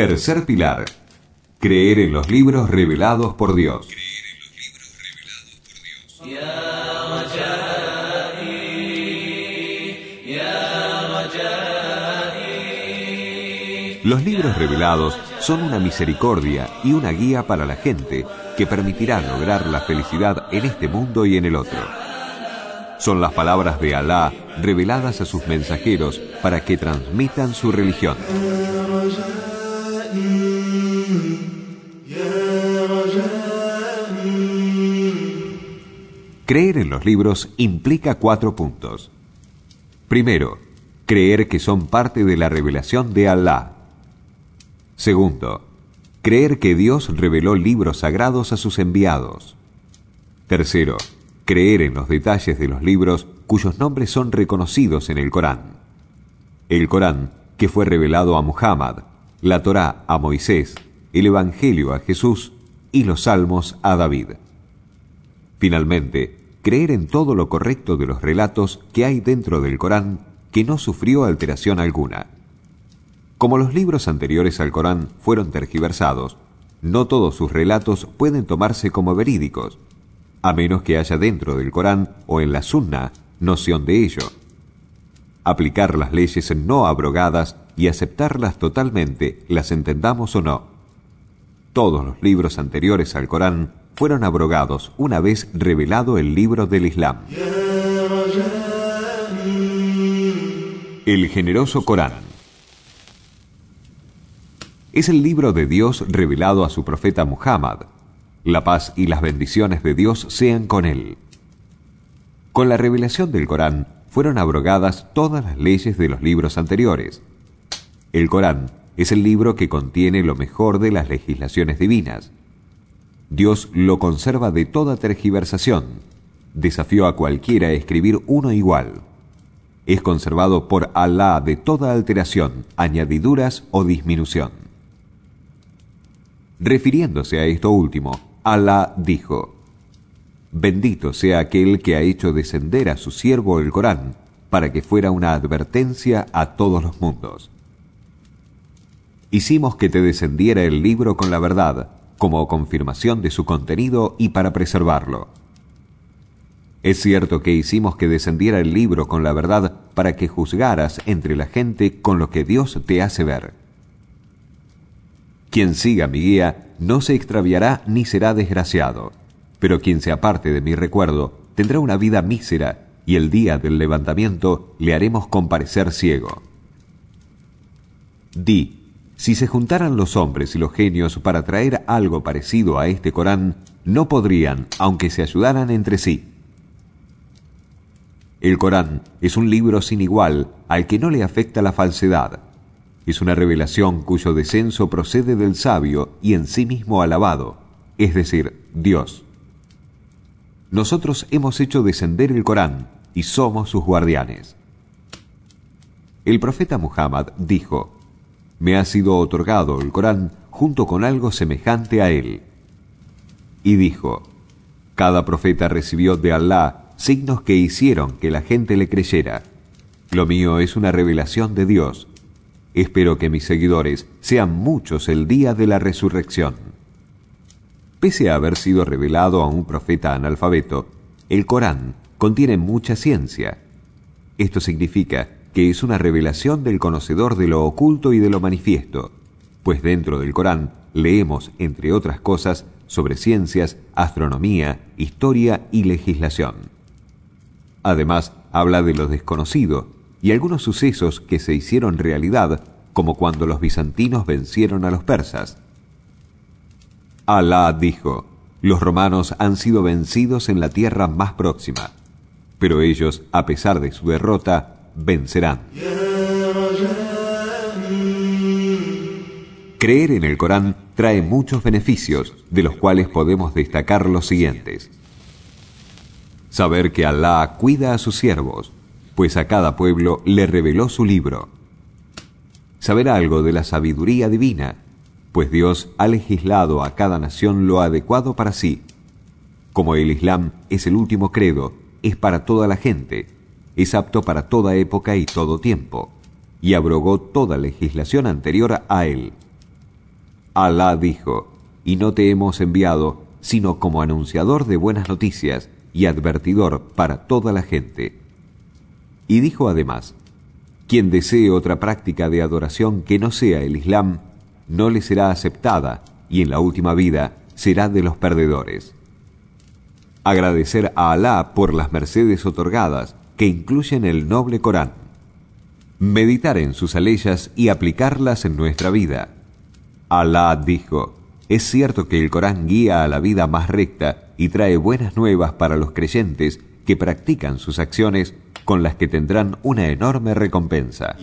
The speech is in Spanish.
Tercer pilar. Creer en los libros revelados por Dios. Los libros revelados son una misericordia y una guía para la gente que permitirá lograr la felicidad en este mundo y en el otro. Son las palabras de Alá reveladas a sus mensajeros para que transmitan su religión. Creer en los libros implica cuatro puntos. Primero, creer que son parte de la revelación de Alá. Segundo, creer que Dios reveló libros sagrados a sus enviados. Tercero, creer en los detalles de los libros cuyos nombres son reconocidos en el Corán. El Corán, que fue revelado a Muhammad, la Torá a Moisés, el Evangelio a Jesús y los Salmos a David. Finalmente, creer en todo lo correcto de los relatos que hay dentro del Corán que no sufrió alteración alguna. Como los libros anteriores al Corán fueron tergiversados, no todos sus relatos pueden tomarse como verídicos, a menos que haya dentro del Corán o en la Sunna noción de ello. Aplicar las leyes no abrogadas y aceptarlas totalmente, las entendamos o no. Todos los libros anteriores al Corán fueron abrogados una vez revelado el libro del Islam. El generoso Corán es el libro de Dios revelado a su profeta Muhammad. La paz y las bendiciones de Dios sean con él. Con la revelación del Corán fueron abrogadas todas las leyes de los libros anteriores. El Corán es el libro que contiene lo mejor de las legislaciones divinas. Dios lo conserva de toda tergiversación. Desafió a cualquiera a escribir uno igual. Es conservado por Alá de toda alteración, añadiduras o disminución. Refiriéndose a esto último, Alá dijo, Bendito sea aquel que ha hecho descender a su siervo el Corán, para que fuera una advertencia a todos los mundos. Hicimos que te descendiera el libro con la verdad, como confirmación de su contenido y para preservarlo. Es cierto que hicimos que descendiera el libro con la verdad para que juzgaras entre la gente con lo que Dios te hace ver. Quien siga mi guía no se extraviará ni será desgraciado, pero quien se aparte de mi recuerdo tendrá una vida mísera y el día del levantamiento le haremos comparecer ciego. Di, si se juntaran los hombres y los genios para traer algo parecido a este Corán, no podrían, aunque se ayudaran entre sí. El Corán es un libro sin igual al que no le afecta la falsedad. Es una revelación cuyo descenso procede del sabio y en sí mismo alabado, es decir, Dios. Nosotros hemos hecho descender el Corán y somos sus guardianes. El profeta Muhammad dijo, me ha sido otorgado el Corán junto con algo semejante a él. Y dijo, cada profeta recibió de Alá signos que hicieron que la gente le creyera. Lo mío es una revelación de Dios. Espero que mis seguidores sean muchos el día de la resurrección. Pese a haber sido revelado a un profeta analfabeto, el Corán contiene mucha ciencia. Esto significa que es una revelación del conocedor de lo oculto y de lo manifiesto, pues dentro del Corán leemos, entre otras cosas, sobre ciencias, astronomía, historia y legislación. Además, habla de lo desconocido y algunos sucesos que se hicieron realidad, como cuando los bizantinos vencieron a los persas. Alá dijo, los romanos han sido vencidos en la tierra más próxima, pero ellos, a pesar de su derrota, vencerán. Creer en el Corán trae muchos beneficios, de los cuales podemos destacar los siguientes. Saber que Alá cuida a sus siervos, pues a cada pueblo le reveló su libro. Saber algo de la sabiduría divina, pues Dios ha legislado a cada nación lo adecuado para sí. Como el Islam es el último credo, es para toda la gente, es apto para toda época y todo tiempo, y abrogó toda legislación anterior a él. Alá dijo, y no te hemos enviado sino como anunciador de buenas noticias y advertidor para toda la gente. Y dijo además, quien desee otra práctica de adoración que no sea el Islam, no le será aceptada y en la última vida será de los perdedores. Agradecer a Alá por las mercedes otorgadas que incluyen el noble Corán, meditar en sus aleyas y aplicarlas en nuestra vida. Alá dijo, es cierto que el Corán guía a la vida más recta y trae buenas nuevas para los creyentes que practican sus acciones con las que tendrán una enorme recompensa.